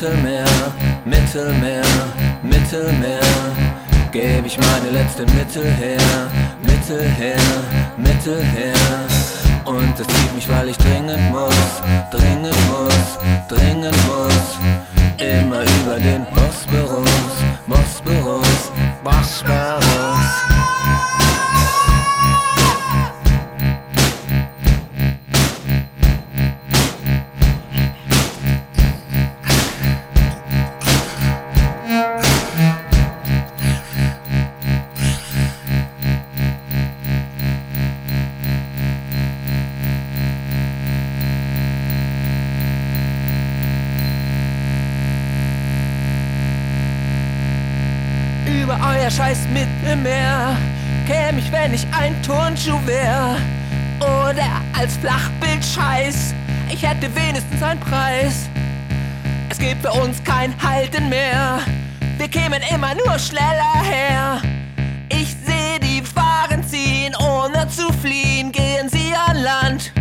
Mittelmeer, Mittelmeer, Mittelmeer, gebe ich meine letzte Mittel über euer scheiß Mittelmeer. Käme ich, wenn ich ein Turnschuh wär. Oder als Flachbildscheiß. Ich hätte wenigstens einen Preis. Es gibt für uns kein Halten mehr. Wir kämen immer nur schneller her. Ich sehe die Fahren ziehen, ohne zu fliehen. Gehen sie an Land.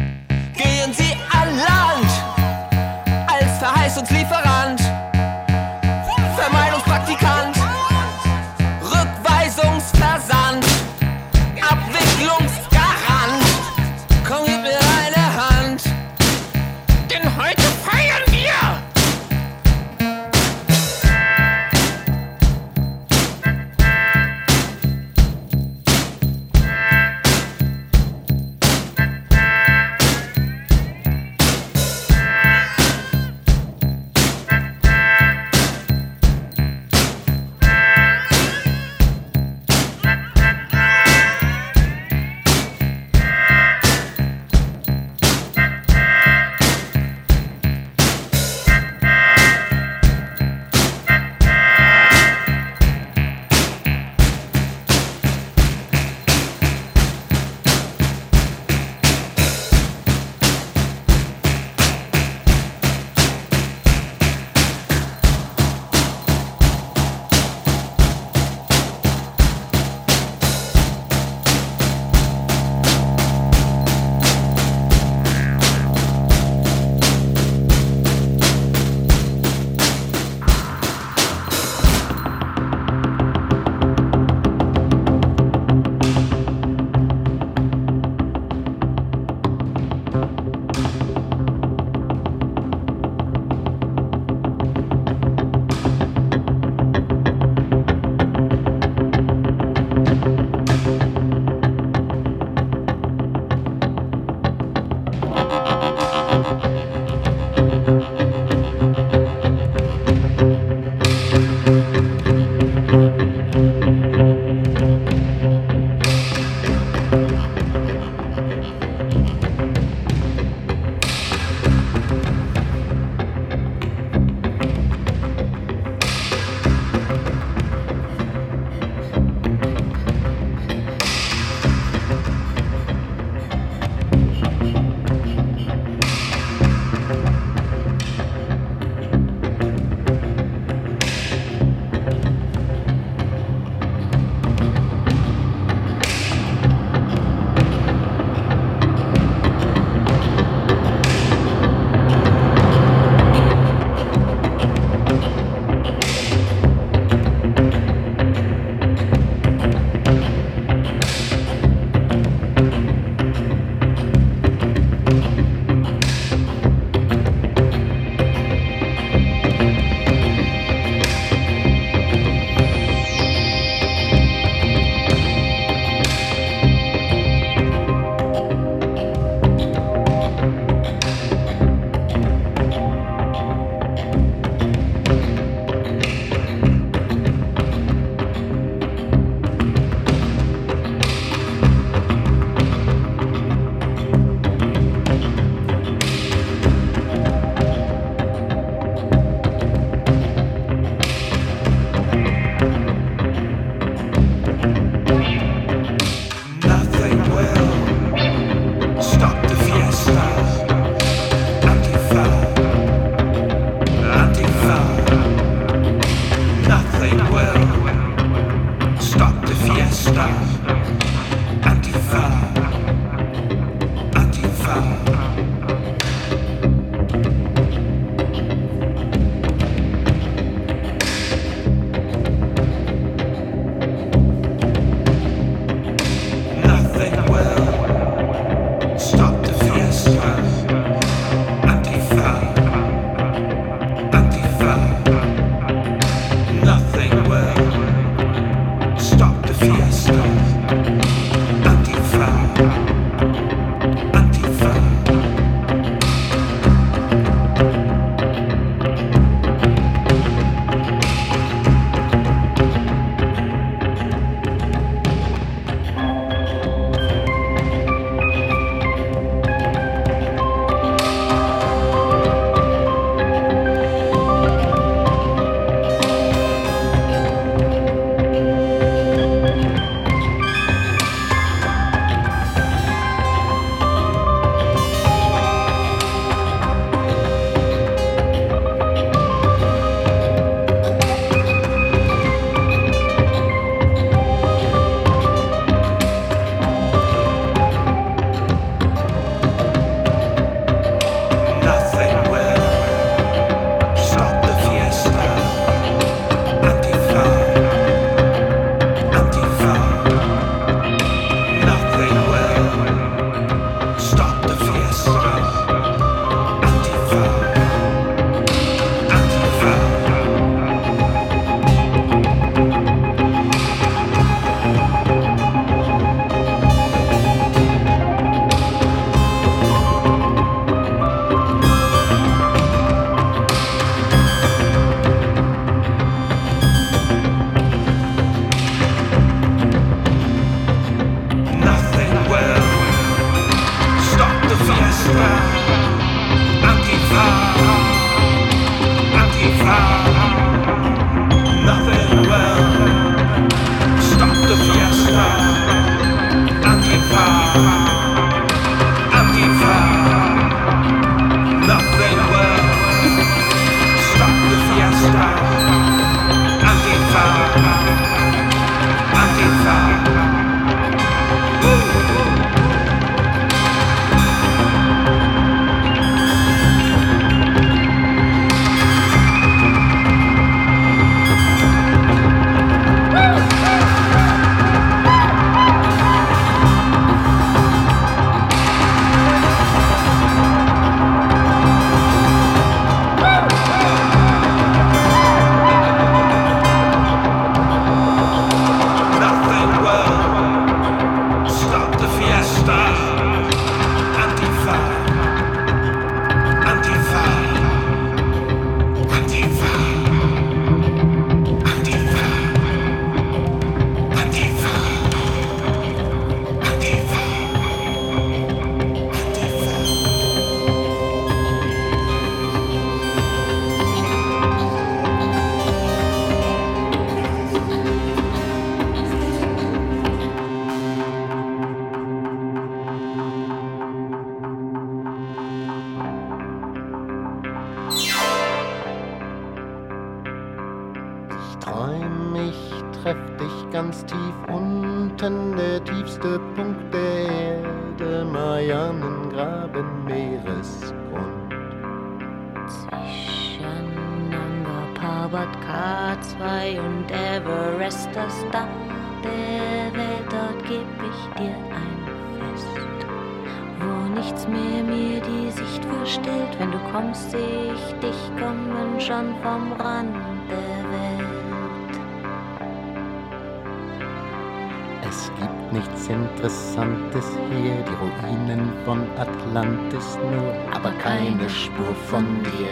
Interessantes hier, die Ruinen von Atlantis nur, aber keine Spur von dir.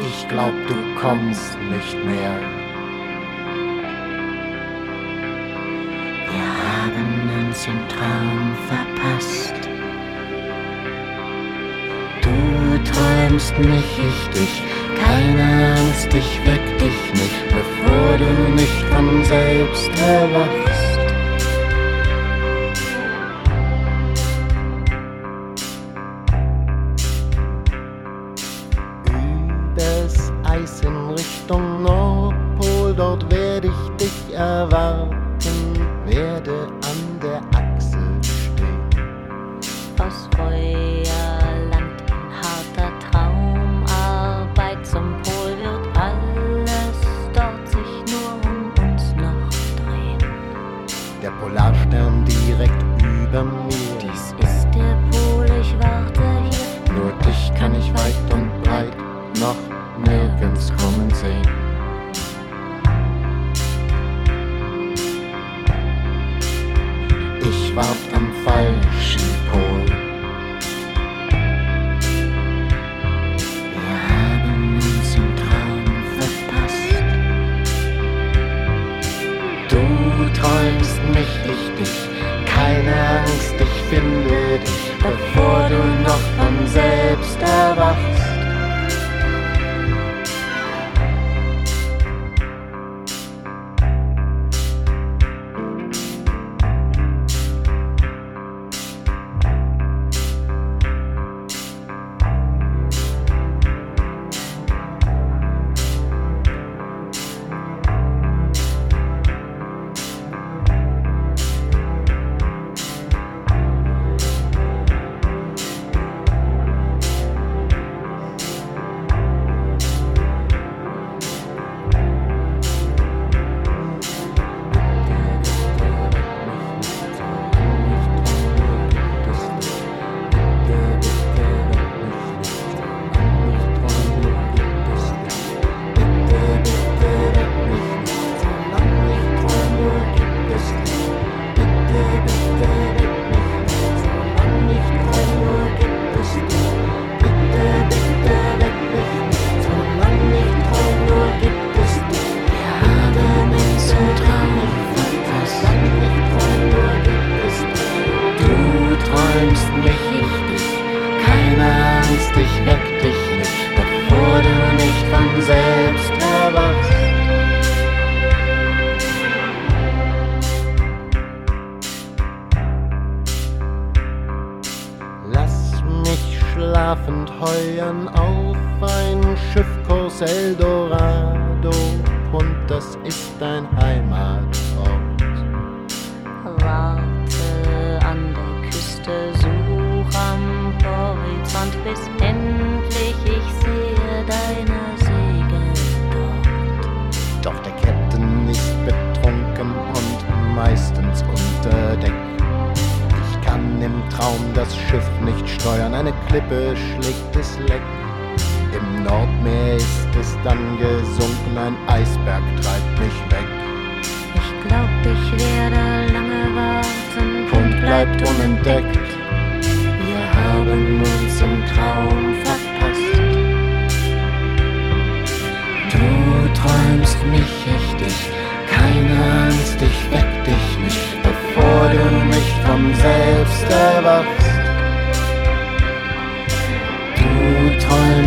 Ich glaub, du kommst nicht mehr. Wir haben uns im Traum verpasst. Du träumst mich, ich dich, keine Angst, ich weck dich nicht, bevor wurde nicht von selbst erwacht.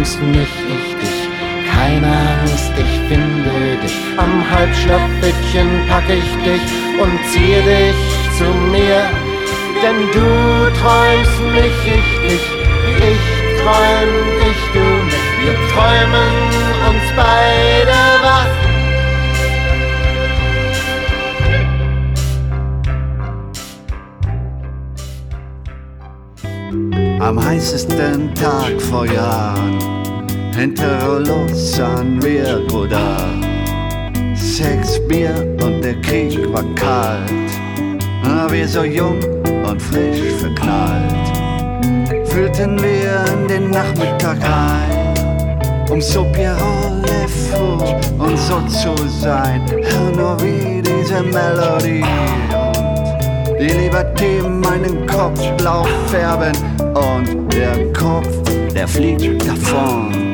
kennst mich, ich dich. Keine Angst, ich finde dich. Am Halbschlappbäckchen pack ich dich und ziehe dich zu mir. Denn du träumst mich, ich dich. Ich träum dich, du mich. Wir träumen uns beide wach. am heißesten Tag vor Jahren hinter Rollos sahen wir Bruder. Sex, Bier und der Krieg war kalt. Aber wir so jung und frisch verknallt. Fühlten wir in den Nachmittag rein, um so Pierrot fou und so zu sein. Hör nur wie diese Melodie und die Liberté meinen Kopf blau färben und der Kopf, der fliegt davon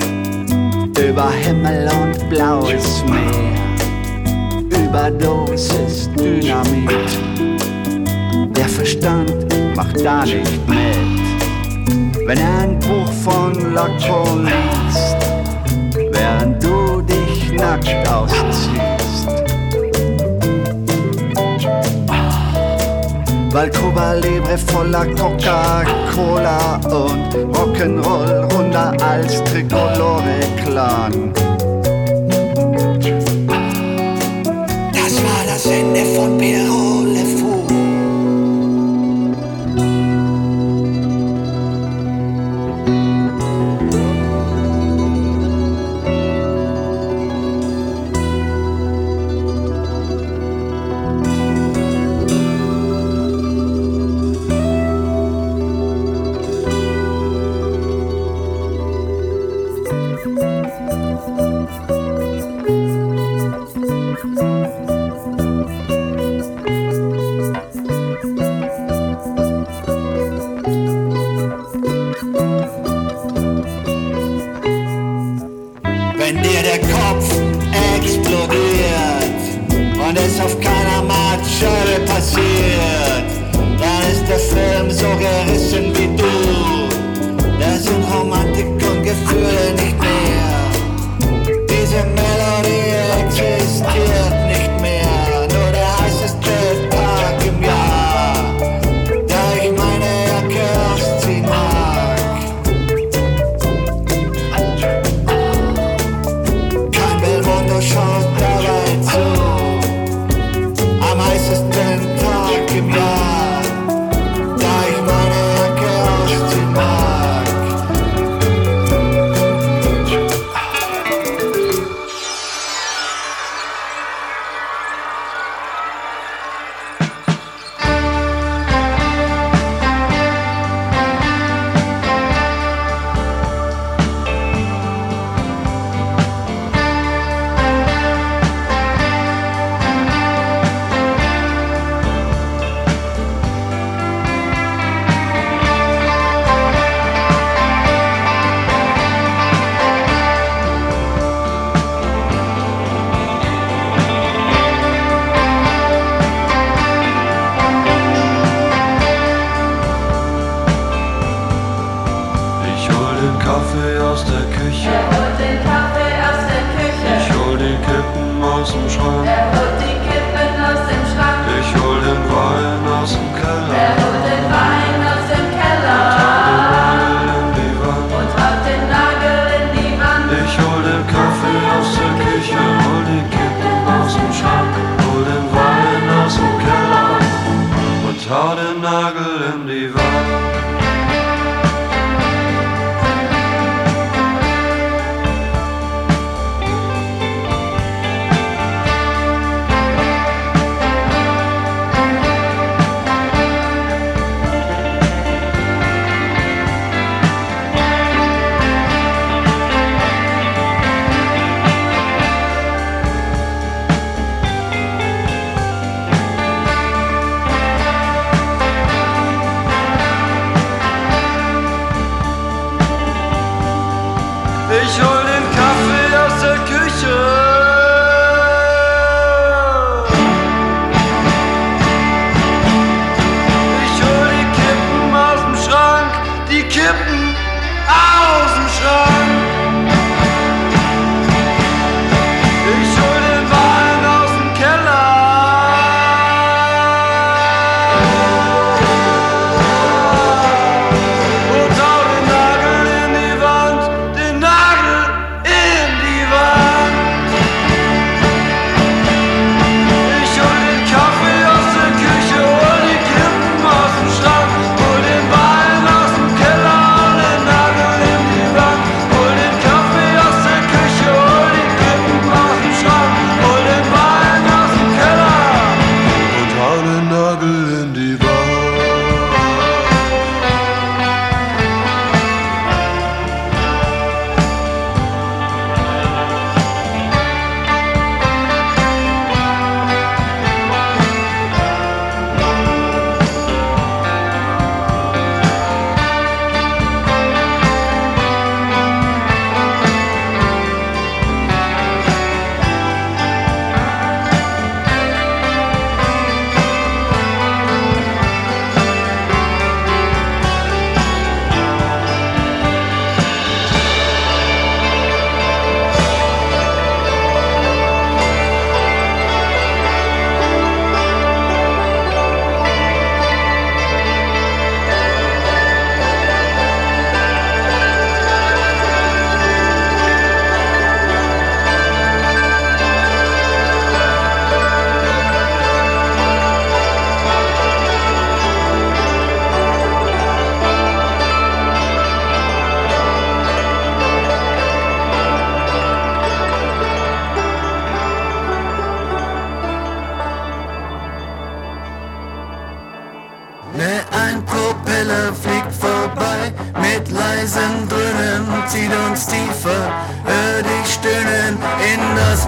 über Himmel und blaues Meer. Überdosis Dynamit. Der Verstand macht da nicht mit. Wenn er ein Buch von Lacan liest, während du dich nackt ausziehst. Weil Cuba Libre voller Coca-Cola und Rock'n'Roll runder als Tricolore-Clan. Das war das Ende von Pierrot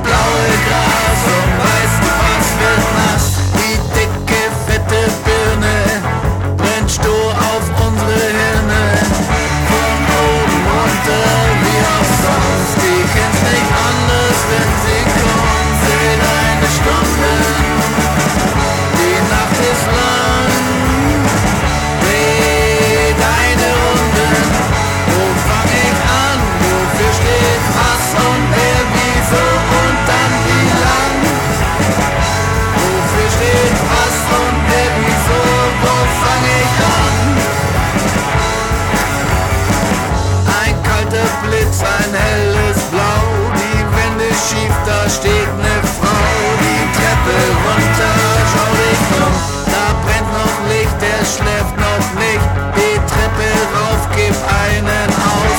blaue Gras und steht ne Frau die Treppe runter, schau dich um. Da brennt noch Licht, der schläft noch nicht. Die Treppe rauf, gib einen auf.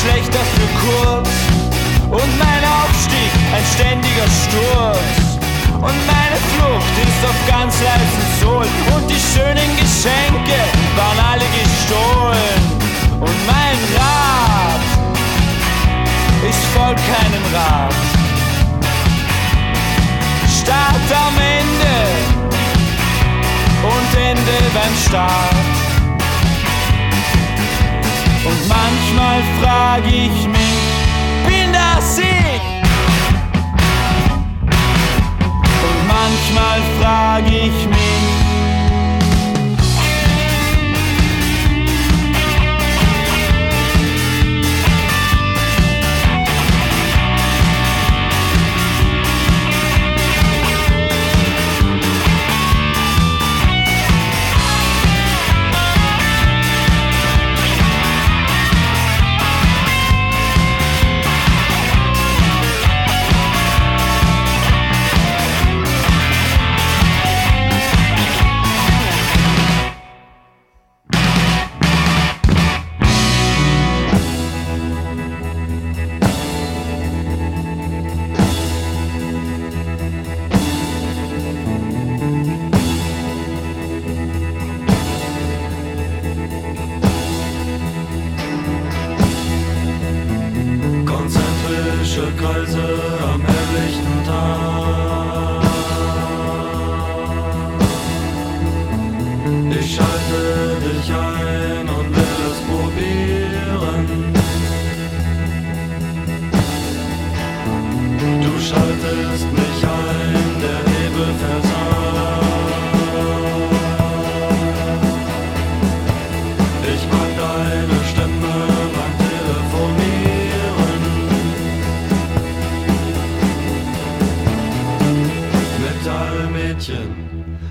schlecht, das kurz. Und mein Aufstieg, ein ständiger Sturz. Und meine Flucht ist auf ganz leisen Sohlen. Und die schönen Geschenke waren alle gestohlen. Und mein Rat, ist voll keinen Rat. Start am Ende und Ende beim Start. Und manchmal frag ich mich, bin das ich? Und manchmal frag ich mich,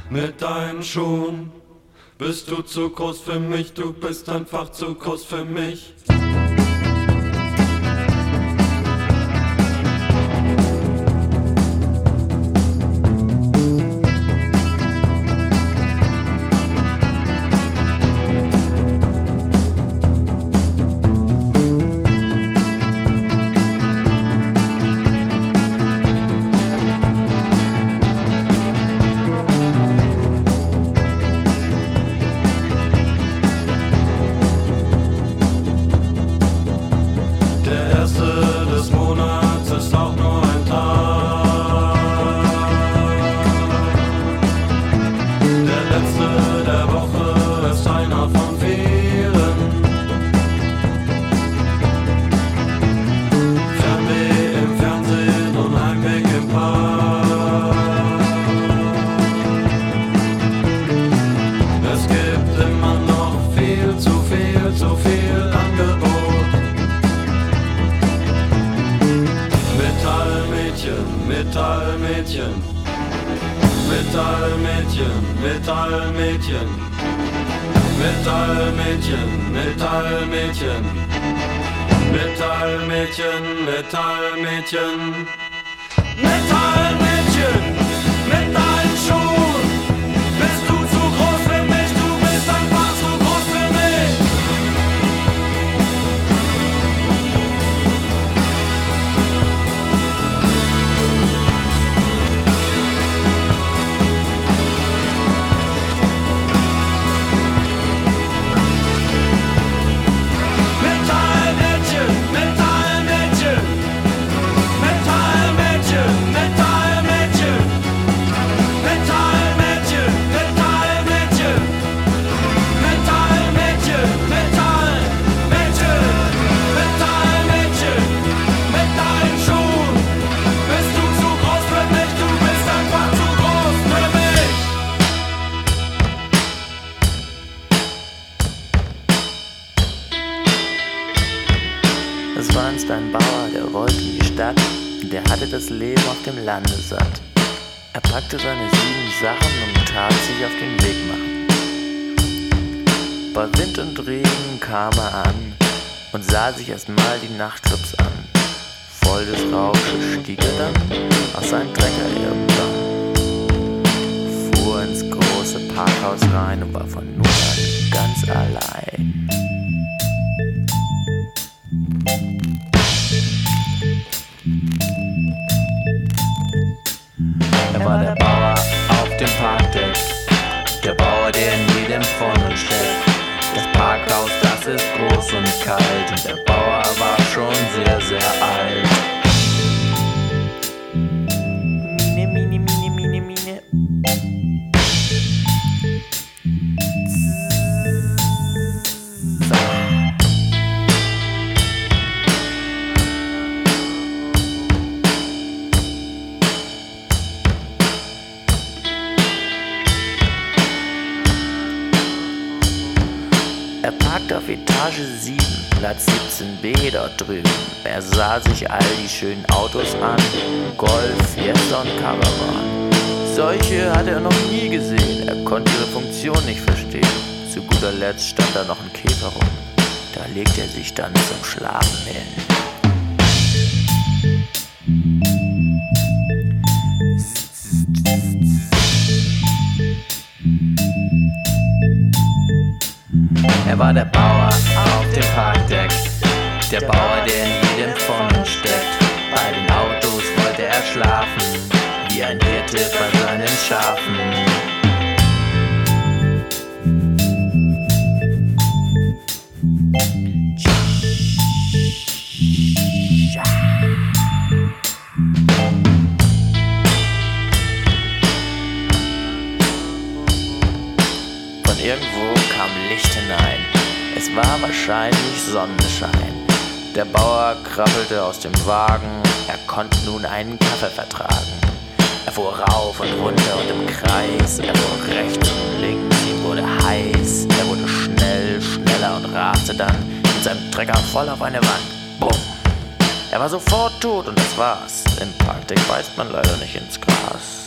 mit deinen Schuhen. Bist du zu groß für mich, du bist einfach zu groß für mich. Menschen, metal Metallschuhe. Leben auf dem Lande satt. Er packte seine sieben Sachen und tat sich auf den Weg machen. Bei Wind und Regen kam er an und sah sich erstmal die Nachtclubs an. Voll des Rausches stieg er dann aus seinem Trecker irgendwann. Fuhr ins große Parkhaus rein und war von nun an ganz allein. Dort drüben. Er sah sich all die schönen Autos an, Golf, Fiesta und Caravan. Solche hatte er noch nie gesehen, er konnte ihre Funktion nicht verstehen. Zu guter Letzt stand da noch ein Käfer rum. Da legte er sich dann zum Schlafen hin. Er war der Bauer auf dem Parkdeck, der Bauer, der in jedem von uns steckt. Bei den Autos wollte er schlafen, wie ein Hirte bei seinen Schafen. war wahrscheinlich Sonnenschein. Der Bauer krabbelte aus dem Wagen, er konnte nun einen Kaffee vertragen. Er fuhr rauf und runter und im Kreis, er fuhr rechts und links, ihm wurde heiß, er wurde schnell, schneller und raste dann mit seinem Trecker voll auf eine Wand. Bumm! Er war sofort tot und das war's. Im Parkdeck beißt man leider nicht ins Gras.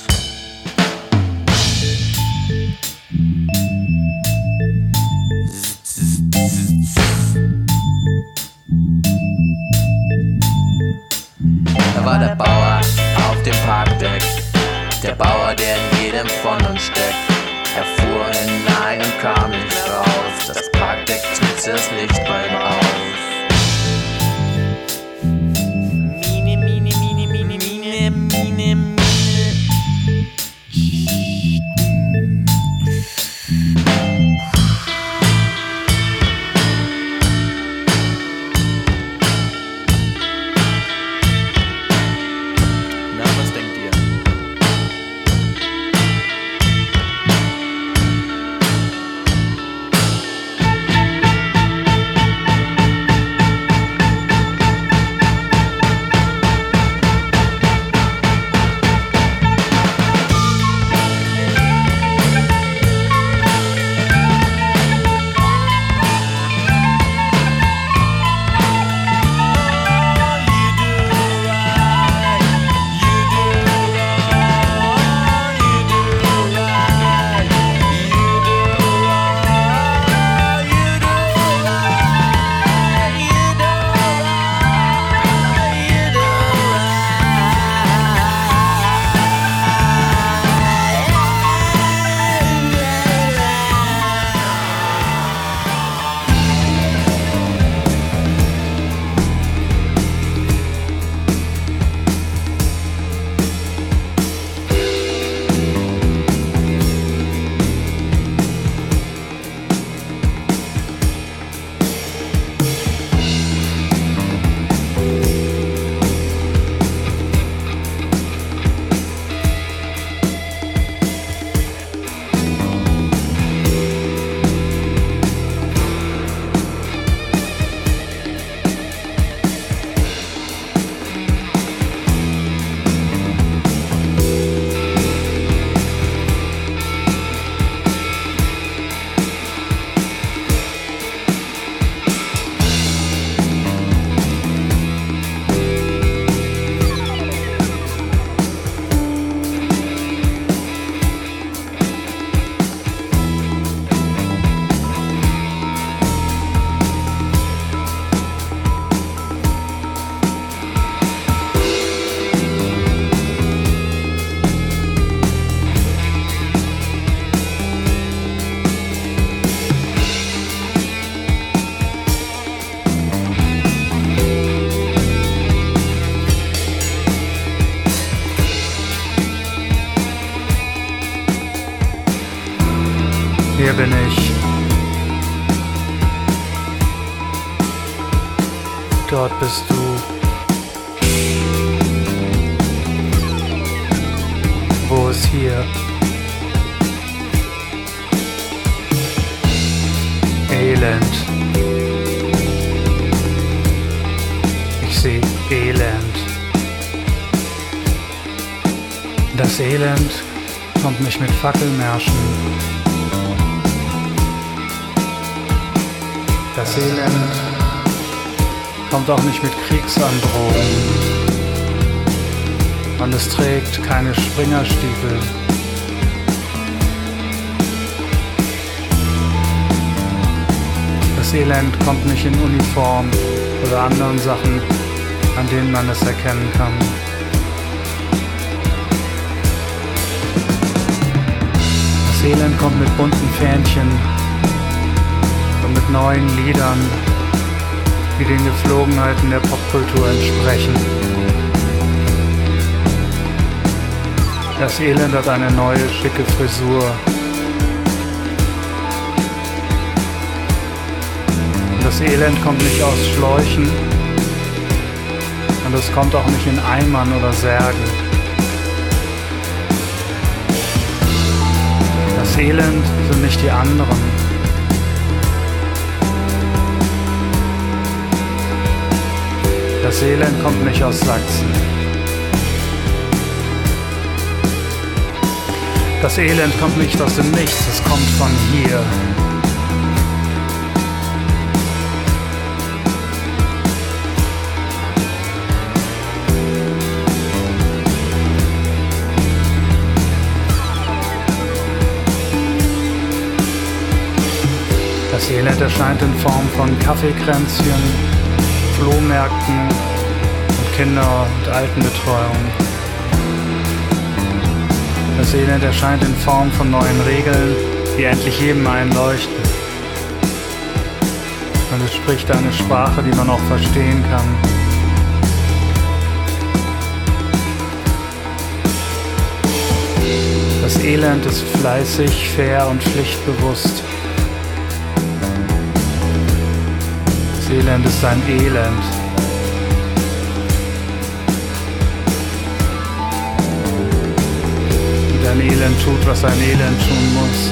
Bist du. Wo ist hier? Elend. Ich sehe Elend. Das Elend kommt mich mit Fackelmärschen Das Elend kommt auch nicht mit Kriegsandrohungen. Und es trägt keine Springerstiefel. Das Elend kommt nicht in Uniform oder anderen Sachen, an denen man es erkennen kann. Das Elend kommt mit bunten Fähnchen und mit neuen Liedern, die den Geflogenheiten der Popkultur entsprechen. Das Elend hat eine neue, schicke Frisur. Das Elend kommt nicht aus Schläuchen und es kommt auch nicht in Eimern oder Särgen. Das Elend sind nicht die anderen. Das Elend kommt nicht aus Sachsen. Das Elend kommt nicht aus dem Nichts, es kommt von hier. Das Elend erscheint in Form von Kaffeekränzchen, Flohmärkten und Kinder- und Altenbetreuung. Das Elend erscheint in Form von neuen Regeln, die endlich jedem einleuchten. Und es spricht eine Sprache, die man auch verstehen kann. Das Elend ist fleißig, fair und pflichtbewusst. Elend ist ein Elend. Und ein Elend tut, was ein Elend tun muss.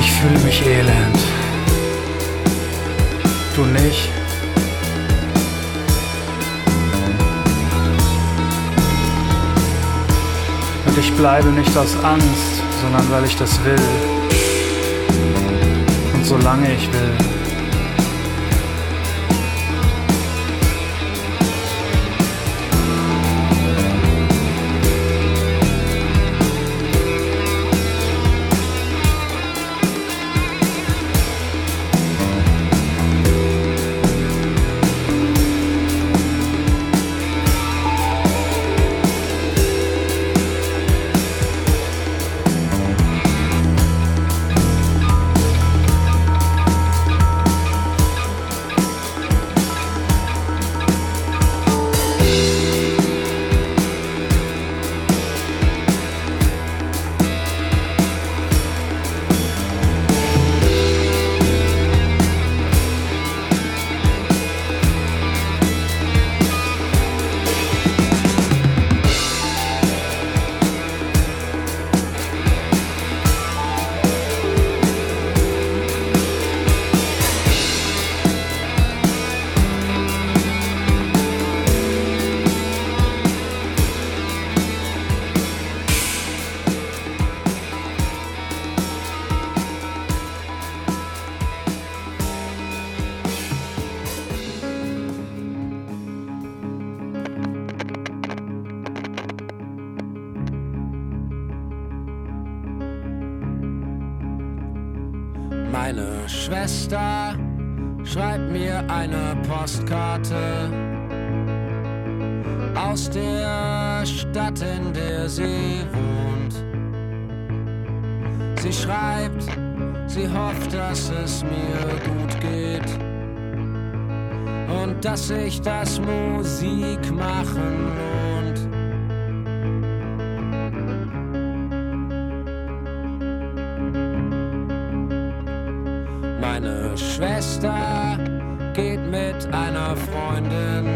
Ich fühle mich elend. Du nicht? Ich bleibe nicht aus Angst, sondern weil ich das will. Und solange ich will. Sich das Musik machen lohnt. Meine Schwester geht mit einer Freundin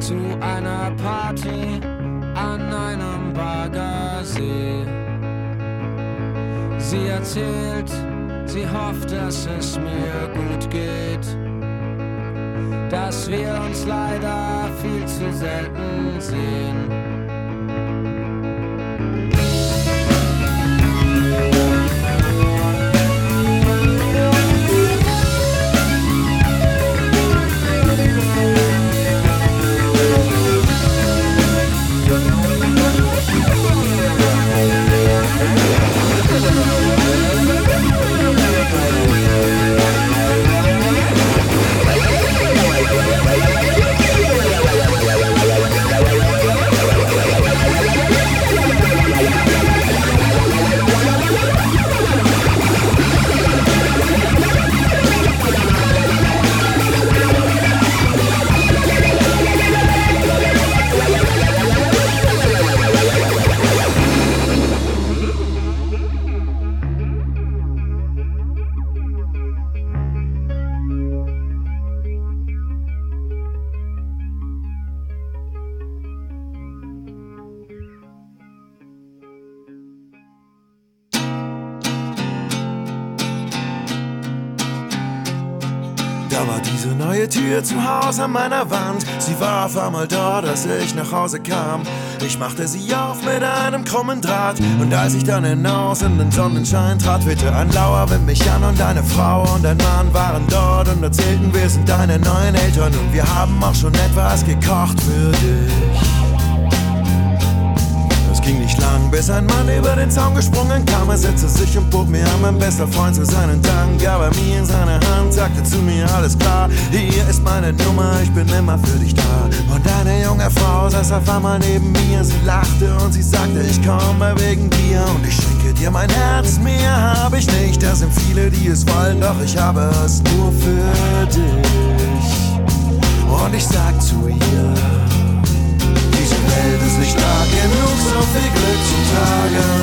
zu einer Party an einem Baggersee. Sie erzählt, sie hofft, dass es mir gut geht dass wir uns leider viel zu selten sehen. Meiner Wand. Sie war auf einmal da, dass ich nach Hause kam. Ich machte sie auf mit einem krummen Draht. Und als ich dann hinaus in den Sonnenschein trat, wehte ein lauer Wind mich an und deine Frau und dein Mann waren dort und erzählten, wir sind deine neuen Eltern und wir haben auch schon etwas gekocht für dich ging nicht lang, bis ein Mann über den Zaun gesprungen kam. Er setzte sich und bot mir an, mein bester Freund zu seinen Dank. Gab er mir in seine Hand, sagte zu mir, alles klar, hier ist meine Nummer, ich bin immer für dich da. Und eine junge Frau saß auf einmal neben mir, sie lachte und sie sagte, ich komme wegen dir und ich schenke dir mein Herz. Mehr habe ich nicht, da sind viele, die es wollen, doch ich habe es nur für dich. Und ich sag zu ihr, saga.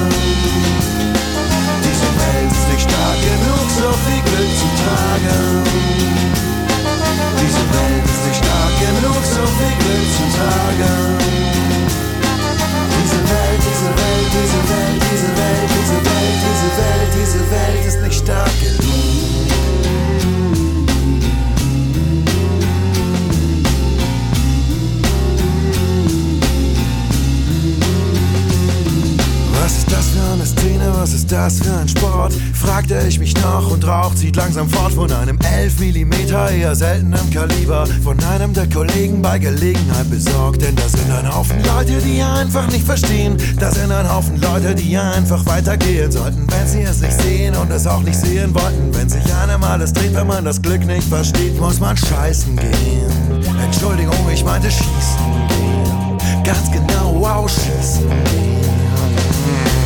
Das für ein Sport? Fragte ich mich noch und Rauch zieht langsam fort von einem 11 mm eher seltenem Kaliber. Von einem der Kollegen bei Gelegenheit besorgt, denn da sind ein Haufen Leute, die einfach nicht verstehen. Da sind ein Haufen Leute, die einfach weitergehen sollten, wenn sie es nicht sehen und es auch nicht sehen wollten. Wenn sich einem alles dreht, wenn man das Glück nicht versteht, muss man scheißen gehen. Entschuldigung, ich meinte schießen gehen. Ganz genau, wow, schießen gehen.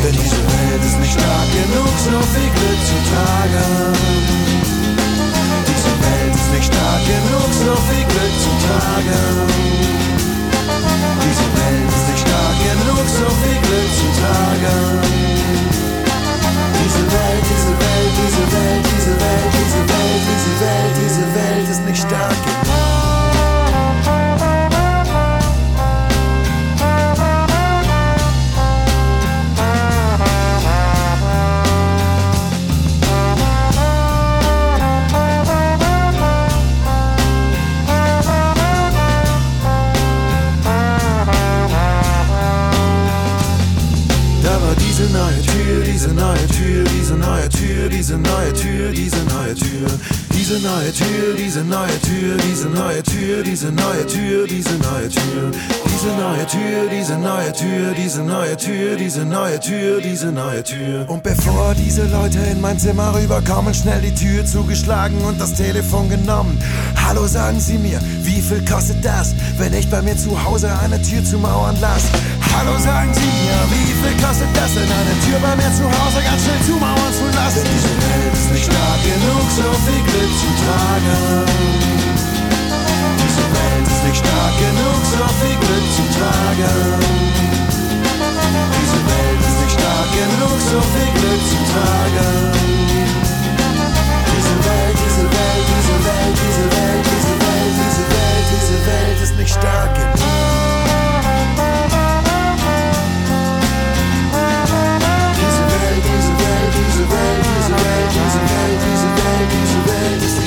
Denn diese Welt ist nicht stark genug, so viel Glück zu tragen. Diese Welt ist nicht stark genug, so viel Glück zu tragen. Diese Welt ist nicht stark genug, so viel Glück zu tragen. Diese Welt, diese Welt, diese Welt, diese Welt, diese Welt, diese Welt, diese Welt ist nicht stark genug. Diese neue Tür, diese neue Tür, diese neue Tür, diese neue Tür, diese neue Tür, diese neue Tür, diese neue Tür. Diese neue Tür, diese neue Tür, diese neue Tür, diese neue Tür, diese neue Tür. Und bevor diese Leute in mein Zimmer rüberkommen, schnell die Tür zugeschlagen und das Telefon genommen. Hallo, sagen Sie mir, wie viel kostet das, wenn ich bei mir zu Hause eine Tür zu mauern lasse? Hallo, sagen Sie mir, wie viel kostet das wenn eine Tür bei mir zu Hause ganz schnell zu mauern zu lassen? Denn diese Welt ist nicht stark genug, so viel Glück zu Tragen. Diese Welt ist nicht stark genug, so viel Glück zu Tragen. Diese Welt ist nicht stark genug, so viel Glück zu Tragen. Diese Welt, diese Welt, diese Welt, diese Welt, diese Welt, diese Welt, diese Welt ist nicht stark genug. He's a red, he's a red, he's a red, he's a red, he's a red, he's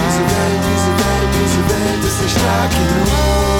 a red, he's a red, he's a red, he's